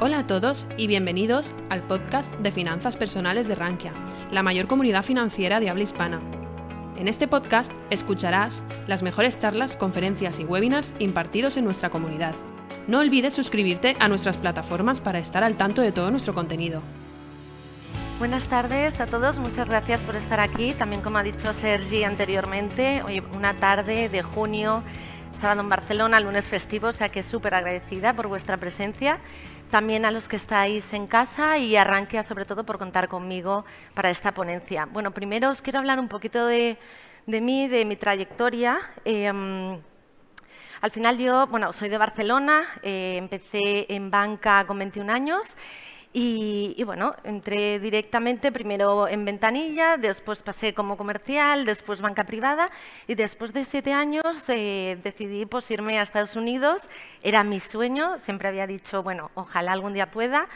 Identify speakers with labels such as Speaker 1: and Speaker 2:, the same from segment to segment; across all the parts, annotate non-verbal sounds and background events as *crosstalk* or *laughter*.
Speaker 1: Hola a todos y bienvenidos al podcast de Finanzas Personales de Rankia, la mayor comunidad financiera de habla hispana. En este podcast escucharás las mejores charlas, conferencias y webinars impartidos en nuestra comunidad. No olvides suscribirte a nuestras plataformas para estar al tanto de todo nuestro contenido.
Speaker 2: Buenas tardes a todos, muchas gracias por estar aquí. También como ha dicho Sergi anteriormente, hoy una tarde de junio, sábado en Barcelona, lunes festivo, o sea que súper agradecida por vuestra presencia también a los que estáis en casa y arranque sobre todo por contar conmigo para esta ponencia. Bueno, primero os quiero hablar un poquito de, mí, de mi trayectoria. Em, al final yo, bueno, soy de Barcelona, eh, empecé en banca con 21 años y, bueno, entré directamente primero en ventanilla, después pasé como comercial, después banca privada y después de siete años eh, decidí pues, irme a Estados Unidos. Era mi sueño, siempre había dicho, bueno, ojalá algún día pueda.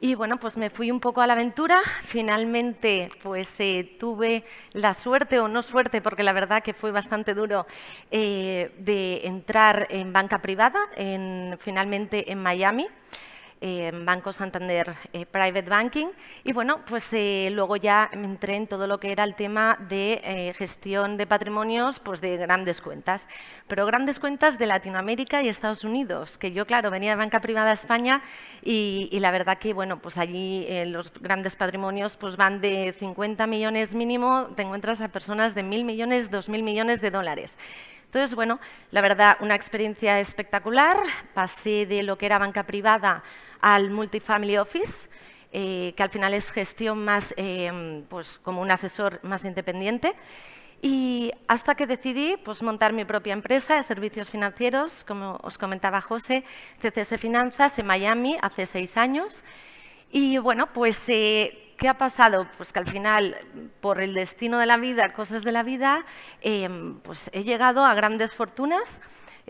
Speaker 2: Y bueno, pues me fui un poco a la aventura. Finalmente, pues eh, tuve la suerte o no suerte, porque la verdad que fue bastante duro, eh, de entrar en banca privada, en, finalmente en Miami. Banco Santander eh, Private Banking. Y bueno, pues eh, luego ya entré en todo lo que era el tema de eh, gestión de patrimonios pues de grandes cuentas. Pero grandes cuentas de Latinoamérica y Estados Unidos, que yo, claro, venía de banca privada a España y, la verdad que, bueno, pues allí los grandes patrimonios pues van de 50 millones mínimo, te encuentras a personas de mil millones, dos mil millones de dólares. Entonces, bueno, la verdad, una experiencia espectacular. Pasé de lo que era banca privada al Multifamily Office, eh, que al final es gestión más eh, pues, como un asesor más independiente. Y hasta que decidí pues, montar mi propia empresa de servicios financieros, como os comentaba José, CCS Finanzas en Miami hace seis años. Y bueno, pues, eh, ¿qué ha pasado? Pues que al final, por el destino de la vida, cosas de la vida, pues he llegado a grandes fortunas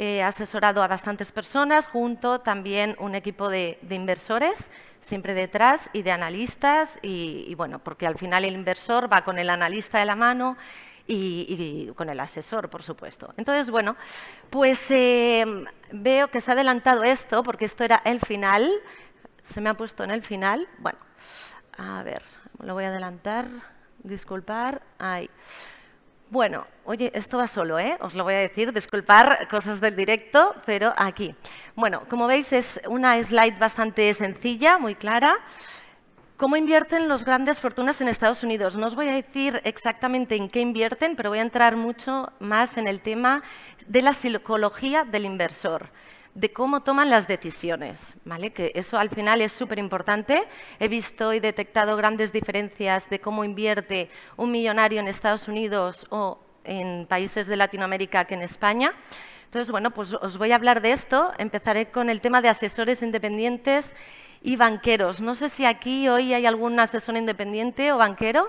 Speaker 2: He asesorado a bastantes personas, junto también un equipo de, inversores, siempre detrás, y de analistas, y, bueno, porque al final el inversor va con el analista de la mano y, con el asesor, por supuesto. Entonces, bueno, pues eh, veo que se ha adelantado esto, porque esto era el final, se me ha puesto en el final. Bueno, a ver, lo voy a adelantar, disculpar, ahí. Bueno, oye, esto va solo, ¿eh? Os lo voy a decir, disculpar cosas del directo, pero aquí. Bueno, como veis es una slide bastante sencilla, muy clara. ¿Cómo invierten los grandes fortunas en Estados Unidos? No os voy a decir exactamente en qué invierten, pero voy a entrar mucho más en el tema de la psicología del inversor de cómo toman las decisiones, ¿vale? que eso al final es súper importante. He visto y detectado grandes diferencias de cómo invierte un millonario en Estados Unidos o en países de Latinoamérica que en España. Entonces, bueno, pues os voy a hablar de esto. Empezaré con el tema de asesores independientes y banqueros. No sé si aquí hoy hay algún asesor independiente o banquero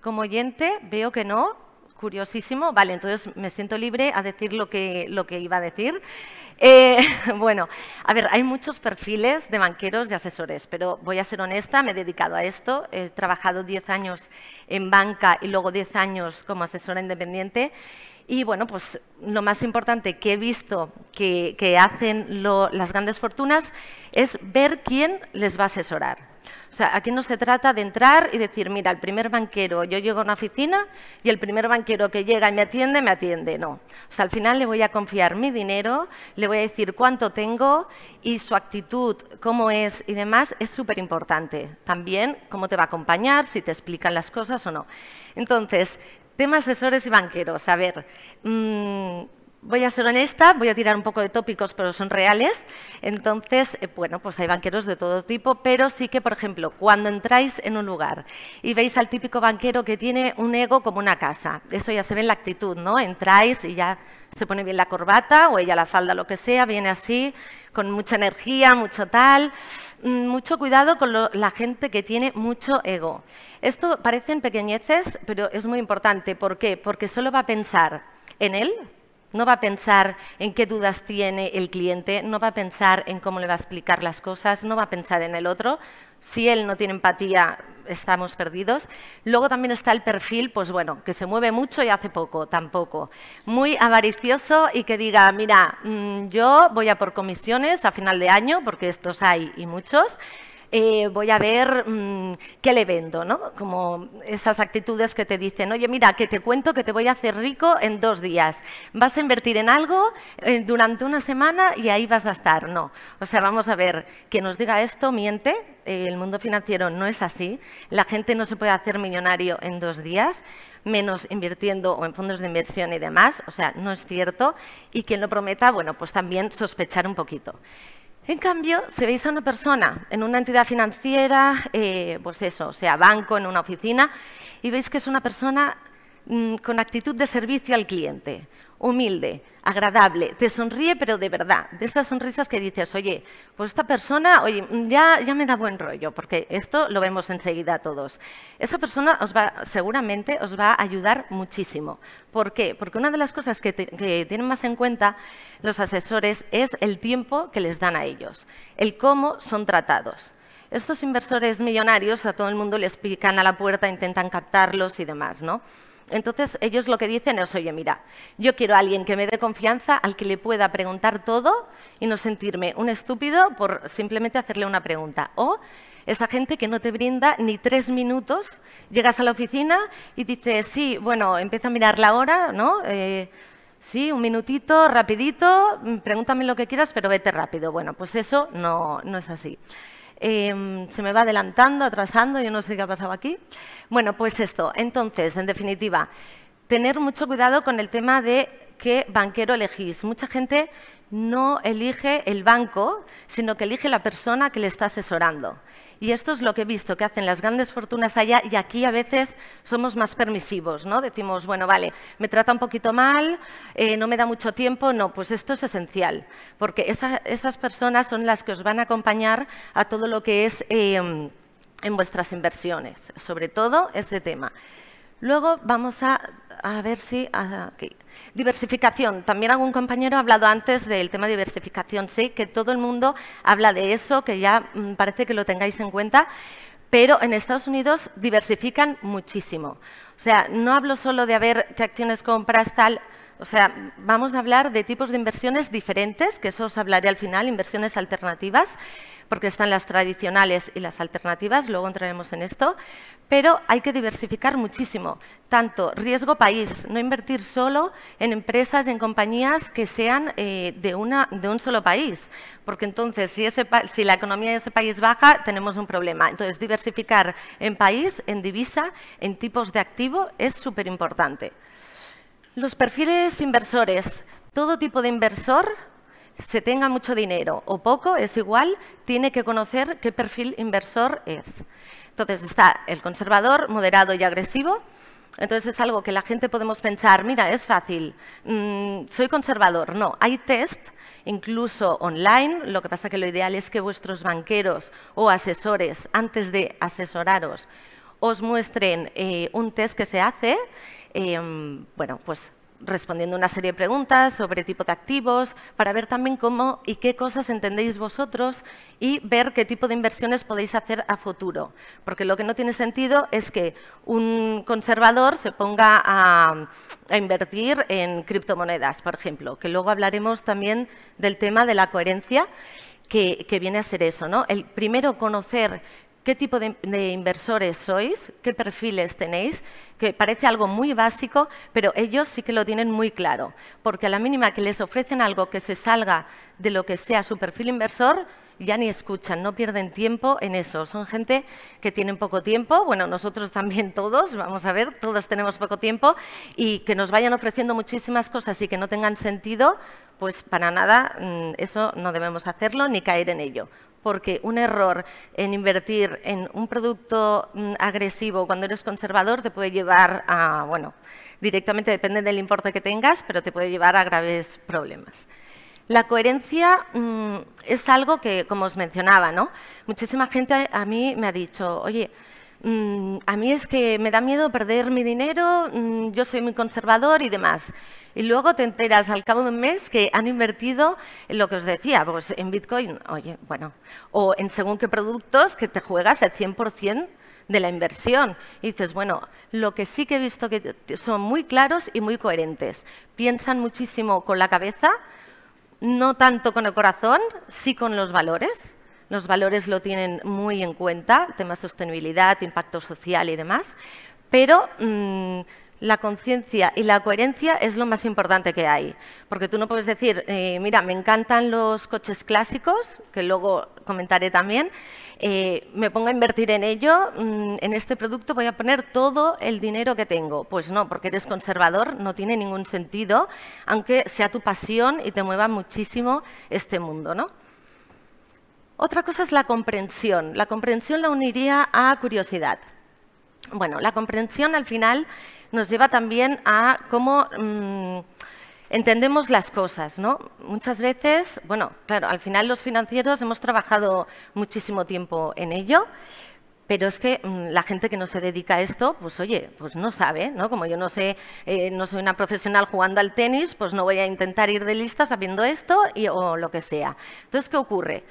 Speaker 2: como oyente. Veo que no. Curiosísimo. Vale, entonces me siento libre a decir lo que, lo que iba a decir. Eh, *laughs* bueno, a ver, hay muchos perfiles de banqueros y asesores, pero voy a ser honesta, me he dedicado a esto. He trabajado 10 años en banca y luego 10 años como asesora independiente. Y bueno, pues lo más importante que he visto que, hacen las grandes fortunas es ver quién les va a asesorar. O sea, aquí no se trata de entrar y decir, mira, el primer banquero, yo llego a una oficina y el primer banquero que llega y me atiende, me atiende. No. O sea, al final le voy a confiar mi dinero, le voy a decir cuánto tengo y su actitud, cómo es y demás, es súper importante. También cómo te va a acompañar, si te explican las cosas o no. Entonces, tema asesores y banqueros. A ver, mmm, Voy a ser honesta, voy a tirar un poco de tópicos, pero son reales. Entonces, eh, bueno, pues hay banqueros de todo tipo, pero sí que, por ejemplo, cuando entráis en un lugar y veis al típico banquero que tiene un ego como una casa, eso ya se ve en la actitud, ¿no? Entráis y ya se pone bien la corbata o ella la falda, lo que sea, viene así, con mucha energía, mucho tal. Mm, mucho cuidado con la gente que tiene mucho ego. Esto parecen pequeñeces, pero es muy importante. ¿Por qué? Porque solo va a pensar en él, no va a pensar en qué dudas tiene el cliente, no va a pensar en cómo le va a explicar las cosas, no va a pensar en el otro. Si él no tiene empatía, estamos perdidos. Luego también está el perfil, pues bueno, que se mueve mucho y hace poco, tampoco. Muy avaricioso y que diga, mira, mm, yo voy a por comisiones a final de año, porque estos hay y muchos, eh, voy a ver mm, qué le vendo, ¿no? Como esas actitudes que te dicen, oye, mira, que te cuento que te voy a hacer rico en dos días. Vas a invertir en algo eh, durante una semana y ahí vas a estar. No. O sea, vamos a ver, quien nos diga esto miente. Eh, el mundo financiero no es así. La gente no se puede hacer millonario en dos días menos invirtiendo o en fondos de inversión y demás, o sea, no es cierto, y quien lo prometa, bueno, pues también sospechar un poquito. En cambio, si veis a una persona en una entidad financiera, eh, pues eso, sea banco, en una oficina, y veis que es una persona mm, con actitud de servicio al cliente, humilde, agradable, te sonríe, pero de verdad, de esas sonrisas que dices, oye, pues esta persona, oye, ya, ya me da buen rollo, porque esto lo vemos enseguida todos. Esa persona os va, seguramente os va a ayudar muchísimo. ¿Por qué? Porque una de las cosas que, que tienen más en cuenta los asesores es el tiempo que les dan a ellos, el cómo son tratados. Estos inversores millonarios a todo el mundo les pican a la puerta, intentan captarlos y demás, ¿no? Entonces ellos lo que dicen es, oye, mira, yo quiero a alguien que me dé confianza, al que le pueda preguntar todo y no sentirme un estúpido por simplemente hacerle una pregunta. O esa gente que no te brinda ni tres minutos, llegas a la oficina y dices, sí, bueno, empieza a mirar la hora, ¿no? Eh, sí, un minutito, rapidito, pregúntame lo que quieras, pero vete rápido. Bueno, pues eso no, no es así. Em, se me va adelantando, atrasando, yo no sé qué ha pasado aquí. Bueno, pues esto. Entonces, en definitiva, tener mucho cuidado con el tema de qué banquero elegís. Mucha gente no elige el banco, sino que elige la persona que le está asesorando. Y esto es lo que he visto que hacen las grandes fortunas allá y aquí a veces somos más permisivos, ¿no? Decimos, bueno, vale, me trata un poquito mal, eh, no me da mucho tiempo, no, pues esto es esencial, porque esas personas son las que os van a acompañar a todo lo que es em, en vuestras inversiones, sobre todo este tema. Luego vamos a, ver si... Diversificación. También algún compañero ha hablado antes del tema de diversificación. Sé que todo el mundo habla de eso, que ya mm, parece que lo tengáis en cuenta, pero en Estados Unidos diversifican muchísimo. O sea, no hablo solo de a ver qué acciones compras, tal. O sea, vamos a hablar de tipos de inversiones diferentes, que eso os hablaré al final, inversiones alternativas, porque están las tradicionales y las alternativas, luego entraremos en esto, pero hay que diversificar muchísimo, tanto riesgo país, no invertir solo en empresas y en compañías que sean eh, de, una, de un solo país, porque entonces si, si la economía de ese país baja, tenemos un problema. Entonces, diversificar en país, en divisa, en tipos de activo es súper importante. Los perfiles inversores. Todo tipo de inversor, se tenga mucho dinero o poco, es igual, tiene que conocer qué perfil inversor es. Entonces está el conservador, moderado y agresivo. Entonces es algo que la gente podemos pensar, mira, es fácil, mm, soy conservador. No, hay test incluso online. Lo que pasa que lo ideal es que vuestros banqueros o asesores, antes de asesoraros, os muestren eh, un test que se hace Em, bueno, pues respondiendo una serie de preguntas sobre tipo de activos, para ver también cómo y qué cosas entendéis vosotros y ver qué tipo de inversiones podéis hacer a futuro. Porque lo que no tiene sentido es que un conservador se ponga a, invertir en criptomonedas, por ejemplo, que luego hablaremos también del tema de la coherencia. Que, que, viene a ser eso, ¿no? El primero conocer qué tipo de, inversores sois, qué perfiles tenéis, que parece algo muy básico, pero ellos sí que lo tienen muy claro, porque a la mínima que les ofrecen algo que se salga de lo que sea su perfil inversor, ya ni escuchan, no pierden tiempo en eso. Son gente que tienen poco tiempo, bueno, nosotros también todos, vamos a ver, todos tenemos poco tiempo, y que nos vayan ofreciendo muchísimas cosas y que no tengan sentido, pues para nada mm, eso no debemos hacerlo ni caer en ello porque un error en invertir en un producto mm, agresivo cuando eres conservador te puede llevar a, bueno, directamente depende del importe que tengas, pero te puede llevar a graves problemas. La coherencia mm, es algo que, como os mencionaba, ¿no? muchísima gente a mí me ha dicho, oye, mm, a mí es que me da miedo perder mi dinero, yo soy muy conservador y demás. Y luego te enteras al cabo de un mes que han invertido en lo que os decía, pues en Bitcoin, oye, bueno, o en según qué productos que te juegas el 100% de la inversión. Y dices, bueno, lo que sí que he visto que son muy claros y muy coherentes. Piensan muchísimo con la cabeza, no tanto con el corazón, sí con los valores. Los valores lo tienen muy en cuenta, temas de sostenibilidad, impacto social y demás, pero mm, la conciencia y la coherencia es lo más importante que hay. Porque tú no puedes decir, eh, mira, me encantan los coches clásicos, que luego comentaré también, eh, me pongo a invertir en ello, mm, en este producto voy a poner todo el dinero que tengo. Pues no, porque eres conservador, no tiene ningún sentido, aunque sea tu pasión y te mueva muchísimo este mundo. ¿no? Otra cosa es la comprensión. La comprensión la uniría a curiosidad. Bueno, la comprensión al final nos lleva también a cómo mm, entendemos las cosas, ¿no? Muchas veces, bueno, claro, al final los financieros hemos trabajado muchísimo tiempo en ello, pero es que mm, la gente que no se dedica a esto, pues oye, pues no sabe, ¿no? Como yo no sé, eh, no soy una profesional jugando al tenis, pues no voy a intentar ir de lista sabiendo esto o lo que sea. Entonces, ¿qué ocurre?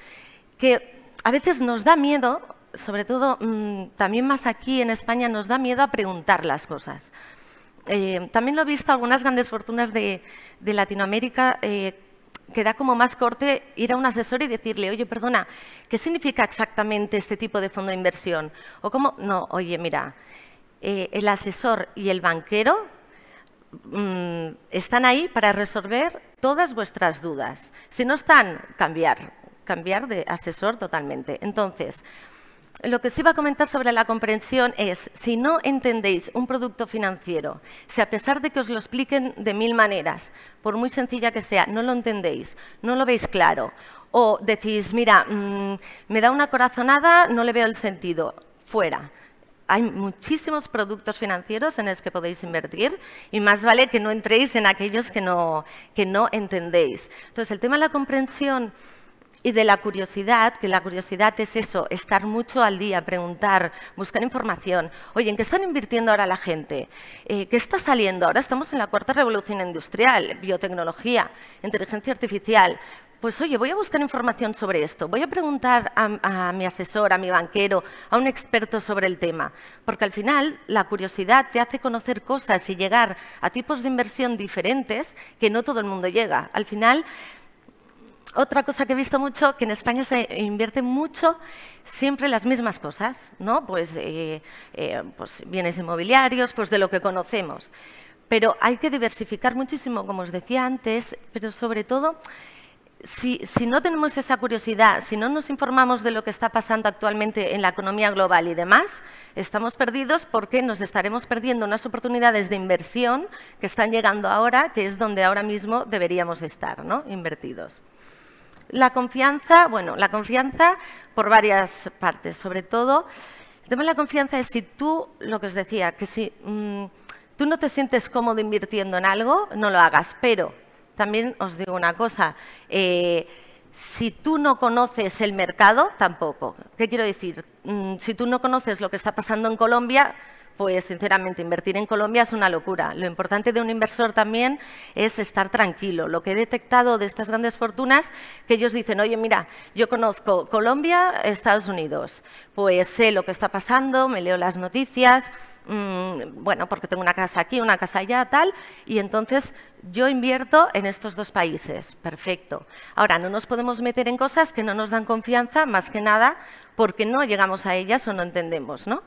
Speaker 2: Que a veces nos da miedo sobre todo mm, también más aquí en España, nos da miedo a preguntar las cosas. Eh, también lo he visto algunas grandes fortunas de, Latinoamérica eh, que da como más corte ir a un asesor y decirle, oye, perdona, ¿qué significa exactamente este tipo de fondo de inversión? O cómo, no, oye, mira, eh, el asesor y el banquero mm, están ahí para resolver todas vuestras dudas. Si no están, cambiar, cambiar de asesor totalmente. Entonces, lo que sí iba a comentar sobre la comprensión es, si no entendéis un producto financiero, si a pesar de que os lo expliquen de mil maneras, por muy sencilla que sea, no lo entendéis, no lo veis claro, o decís, mira, mm, me da una corazonada, no le veo el sentido, fuera. Hay muchísimos productos financieros en los que podéis invertir y más vale que no entréis en aquellos que no, que no entendéis. Entonces, el tema de la comprensión y de la curiosidad, que la curiosidad es eso, estar mucho al día, preguntar, buscar información. Oye, ¿en qué están invirtiendo ahora la gente? Eh, ¿Qué está saliendo? Ahora estamos en la cuarta revolución industrial, biotecnología, inteligencia artificial. Pues oye, voy a buscar información sobre esto, voy a preguntar a, a, mi asesor, a mi banquero, a un experto sobre el tema, porque al final la curiosidad te hace conocer cosas y llegar a tipos de inversión diferentes que no todo el mundo llega. Al final otra cosa que he visto mucho, que en España se invierte mucho siempre las mismas cosas, ¿no? Pues, eh, eh, pues, bienes inmobiliarios, pues de lo que conocemos. Pero hay que diversificar muchísimo, como os decía antes, pero sobre todo, si, si, no tenemos esa curiosidad, si no nos informamos de lo que está pasando actualmente en la economía global y demás, estamos perdidos porque nos estaremos perdiendo unas oportunidades de inversión que están llegando ahora, que es donde ahora mismo deberíamos estar, ¿no? Invertidos. La confianza, bueno, la confianza por varias partes, sobre todo, el tema de la confianza es si tú, lo que os decía, que si mm, tú no te sientes cómodo invirtiendo en algo, no lo hagas, pero también os digo una cosa, eh, si tú no conoces el mercado, tampoco. ¿Qué quiero decir? Mm, si tú no conoces lo que está pasando en Colombia, pues sinceramente invertir en Colombia es una locura. Lo importante de un inversor también es estar tranquilo. Lo que he detectado de estas grandes fortunas, que ellos dicen, oye, mira, yo conozco Colombia, Estados Unidos, pues sé lo que está pasando, me leo las noticias, mm, bueno, porque tengo una casa aquí, una casa allá, tal, y entonces yo invierto en estos dos países. Perfecto. Ahora, no nos podemos meter en cosas que no nos dan confianza, más que nada porque no llegamos a ellas o no entendemos, ¿no?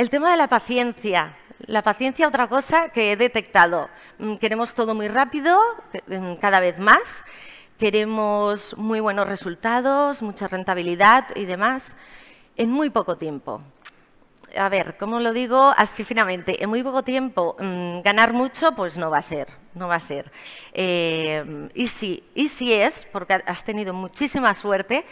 Speaker 2: El tema de la paciencia. La paciencia, otra cosa que he detectado. Mm, queremos todo muy rápido, mm, cada vez más. Queremos muy buenos resultados, mucha rentabilidad y demás en muy poco tiempo. A ver, ¿cómo lo digo así finamente? En muy poco tiempo mm, ganar mucho, pues no va a ser, no va a ser. Eh, y, si, y si es, porque has tenido muchísima suerte,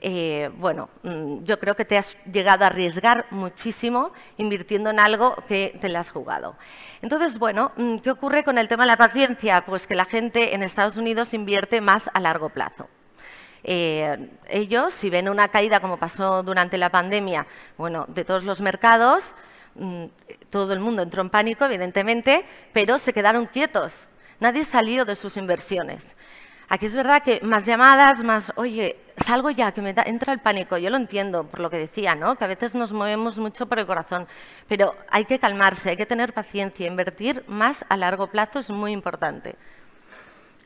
Speaker 2: eh, bueno, mm, yo creo que te has llegado a arriesgar muchísimo invirtiendo en algo que te lo has jugado. Entonces, bueno, mm, ¿qué ocurre con el tema de la paciencia? Pues que la gente en Estados Unidos invierte más a largo plazo. Eh, ellos, si ven una caída como pasó durante la pandemia, bueno, de todos los mercados, mm, todo el mundo entró en pánico, evidentemente, pero se quedaron quietos. Nadie salió de sus inversiones. Aquí es verdad que más llamadas, más, oye, salgo ya, que me entra el pánico. Yo lo entiendo por lo que decía, ¿no? que a veces nos movemos mucho por el corazón, pero hay que calmarse, hay que tener paciencia. Invertir más a largo plazo es muy importante.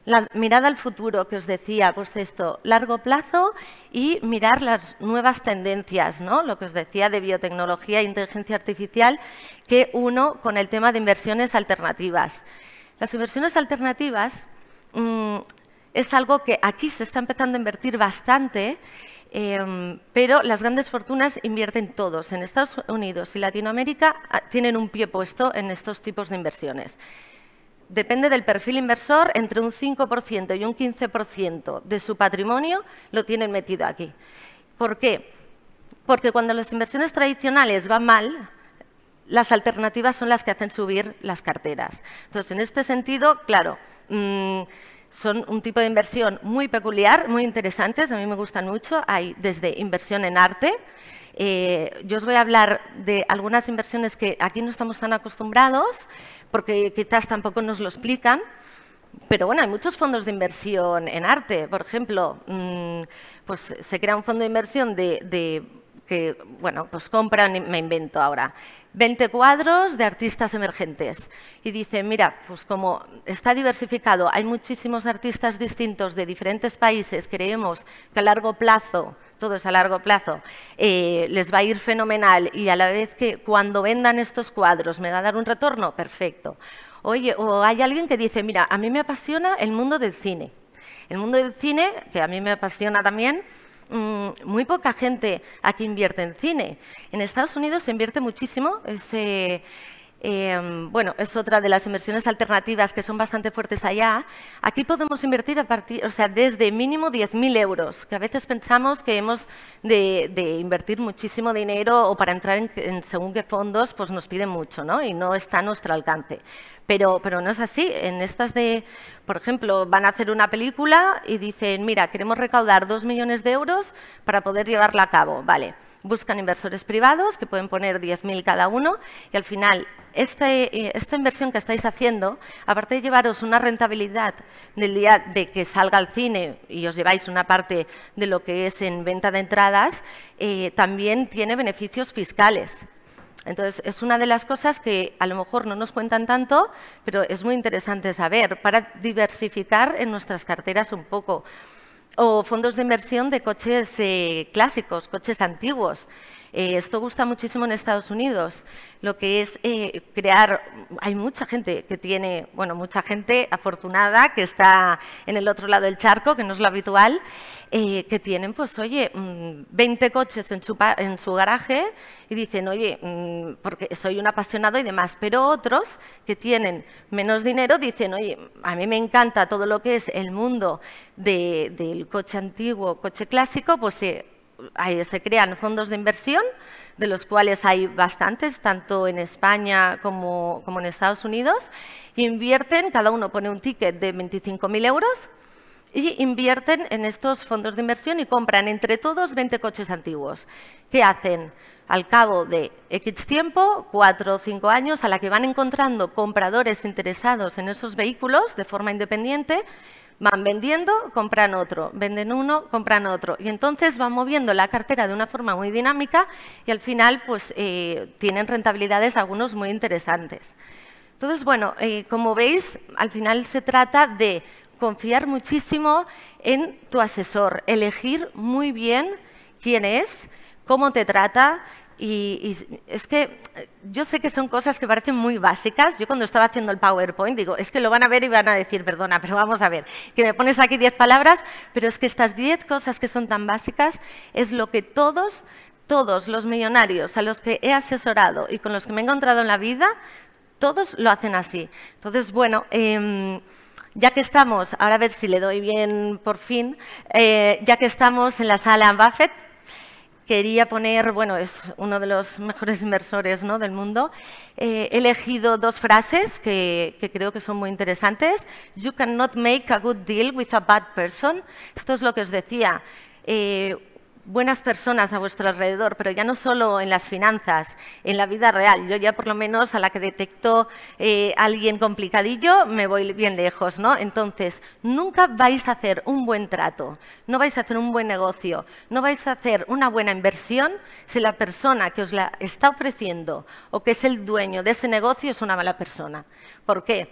Speaker 2: La mirada al futuro que os decía, pues esto, largo plazo y mirar las nuevas tendencias, ¿no? Lo que os decía de biotecnología e inteligencia artificial, que uno con el tema de inversiones alternativas. Las inversiones alternativas mm, es algo que aquí se está empezando a invertir bastante, em, pero las grandes fortunas invierten todos. En Estados Unidos y Latinoamérica ah, tienen un pie puesto en estos tipos de inversiones depende del perfil inversor, entre un 5% y un 15% de su patrimonio lo tienen metido aquí. ¿Por qué? Porque cuando las inversiones tradicionales van mal, las alternativas son las que hacen subir las carteras. Entonces, en este sentido, claro, mm, son un tipo de inversión muy peculiar, muy interesantes, a mí me gustan mucho. Hay desde inversión en arte, eh, yo os voy a hablar de algunas inversiones que aquí no estamos tan acostumbrados, porque quizás tampoco nos lo explican. Pero bueno, hay muchos fondos de inversión en arte. Por ejemplo, mm, pues se crea un fondo de inversión de, que, bueno, pues compran, me invento ahora, 20 cuadros de artistas emergentes. Y dice, mira, pues como está diversificado, hay muchísimos artistas distintos de diferentes países, creemos que a largo plazo todo es a largo plazo, eh, les va a ir fenomenal y a la vez que cuando vendan estos cuadros me va a dar un retorno, perfecto. Oye, o hay alguien que dice, mira, a mí me apasiona el mundo del cine. El mundo del cine, que a mí me apasiona también, mm, muy poca gente aquí invierte en cine. En Estados Unidos se invierte muchísimo. Ese, Em, bueno, es otra de las inversiones alternativas que son bastante fuertes allá. Aquí podemos invertir a partir, o sea, desde mínimo 10.000 euros, que a veces pensamos que hemos de, invertir muchísimo dinero o para entrar en, según qué fondos, pues nos piden mucho, ¿no? Y no está a nuestro alcance. Pero, pero no es así. En estas de, por ejemplo, van a hacer una película y dicen, mira, queremos recaudar 2 millones de euros para poder llevarla a cabo. Vale buscan inversores privados que pueden poner 10.000 cada uno y al final este, eh, esta inversión que estáis haciendo, aparte de llevaros una rentabilidad del día de que salga al cine y os lleváis una parte de lo que es en venta de entradas, eh, también tiene beneficios fiscales. Entonces, es una de las cosas que a lo mejor no nos cuentan tanto, pero es muy interesante saber para diversificar en nuestras carteras un poco o fondos de inversión de coches eh, clásicos, coches antiguos. Eh, esto gusta muchísimo en Estados Unidos, lo que es eh, crear, hay mucha gente que tiene, bueno, mucha gente afortunada que está en el otro lado del charco, que no es lo habitual, eh, que tienen, pues, oye, 20 mm, coches en su, en su garaje y dicen, oye, mm, porque soy un apasionado y demás, pero otros que tienen menos dinero dicen, oye, a mí me encanta todo lo que es el mundo del coche antiguo, coche clásico, pues se crean fondos de inversión, de los cuales hay bastantes, tanto en España como, en Estados Unidos, invierten, cada uno pone un ticket de 25.000 euros y invierten en estos fondos de inversión y compran entre todos 20 coches antiguos. ¿Qué hacen? Al cabo de X tiempo, cuatro o cinco años, a la que van encontrando compradores interesados en esos vehículos de forma independiente, Van vendiendo, compran otro, venden uno, compran otro. Y entonces van moviendo la cartera de una forma muy dinámica y al final pues, eh, tienen rentabilidades algunos muy interesantes. Entonces, bueno, eh, como veis, al final se trata de confiar muchísimo en tu asesor, elegir muy bien quién es, cómo te trata, y, es que eh, yo sé que son cosas que parecen muy básicas. Yo cuando estaba haciendo el PowerPoint digo, es que lo van a ver y van a decir, perdona, pero vamos a ver, que me pones aquí diez palabras, pero es que estas diez cosas que son tan básicas es lo que todos, todos los millonarios a los que he asesorado y con los que me he encontrado en la vida, todos lo hacen así. Entonces, bueno... Em, ya que estamos, ahora a ver si le doy bien por fin, eh, ya que estamos en la sala Buffett, quería poner, bueno, es uno de los mejores inversores ¿no? del mundo. Eh, he elegido dos frases que, creo que son muy interesantes. You cannot make a good deal with a bad person. Esto es lo que os decía. Eh, buenas personas a vuestro alrededor, pero ya no solo en las finanzas, en la vida real. Yo ya por lo menos a la que detecto eh, alguien complicadillo me voy bien lejos, ¿no? Entonces, nunca vais a hacer un buen trato, no vais a hacer un buen negocio, no vais a hacer una buena inversión si la persona que os la está ofreciendo o que es el dueño de ese negocio es una mala persona. ¿Por qué?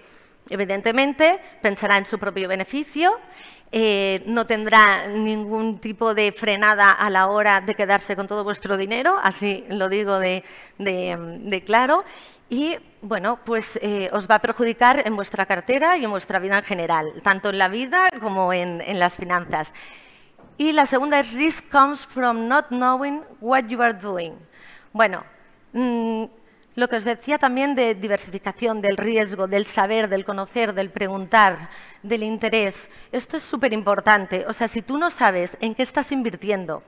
Speaker 2: Evidentemente, pensará en su propio beneficio eh, no tendrá ningún tipo de frenada a la hora de quedarse con todo vuestro dinero, así lo digo de, claro. Y bueno, pues eh, os va a perjudicar en vuestra cartera y en vuestra vida en general, tanto en la vida como en, las finanzas. Y la segunda es risk comes from not knowing what you are doing. Bueno, mm, lo que os decía también de diversificación, del riesgo, del saber, del conocer, del preguntar, del interés. Esto es súper importante. O sea, si tú no sabes en qué estás invirtiendo,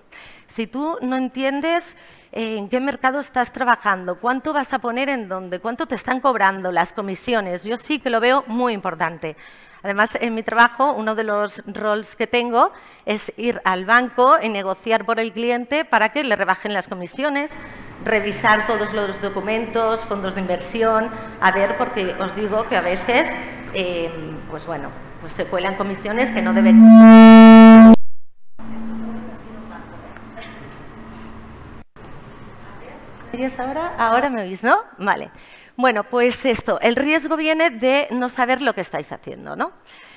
Speaker 2: si tú no entiendes eh, en qué mercado estás trabajando, cuánto vas a poner en dónde, cuánto te están cobrando, las comisiones, yo sí que lo veo muy importante. Además, en mi trabajo, uno de los roles que tengo es ir al banco y negociar por el cliente para que le rebajen las comisiones, revisar todos los documentos, fondos de inversión, a ver, porque os digo que a veces, eh, pues bueno, pues se cuelan comisiones que no deben. ahora? Ahora me oís, ¿no? Vale. Bueno, pues esto, el riesgo viene de no saber lo que estáis haciendo, ¿no?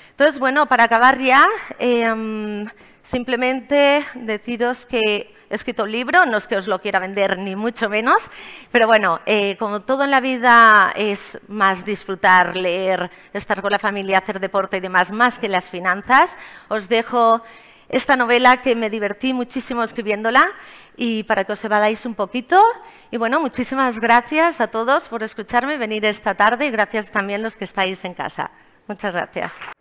Speaker 2: Entonces, bueno, para acabar ya, em, simplemente deciros que he escrito un libro, no es que os lo quiera vender ni mucho menos, pero bueno, eh, como todo en la vida es más disfrutar, leer, estar con la familia, hacer deporte y demás, más que las finanzas, os dejo esta novela que me divertí muchísimo escribiéndola y para que os evadáis un poquito. Y bueno, muchísimas gracias a todos por escucharme, venir esta tarde y gracias también a los que estáis en casa. Muchas gracias.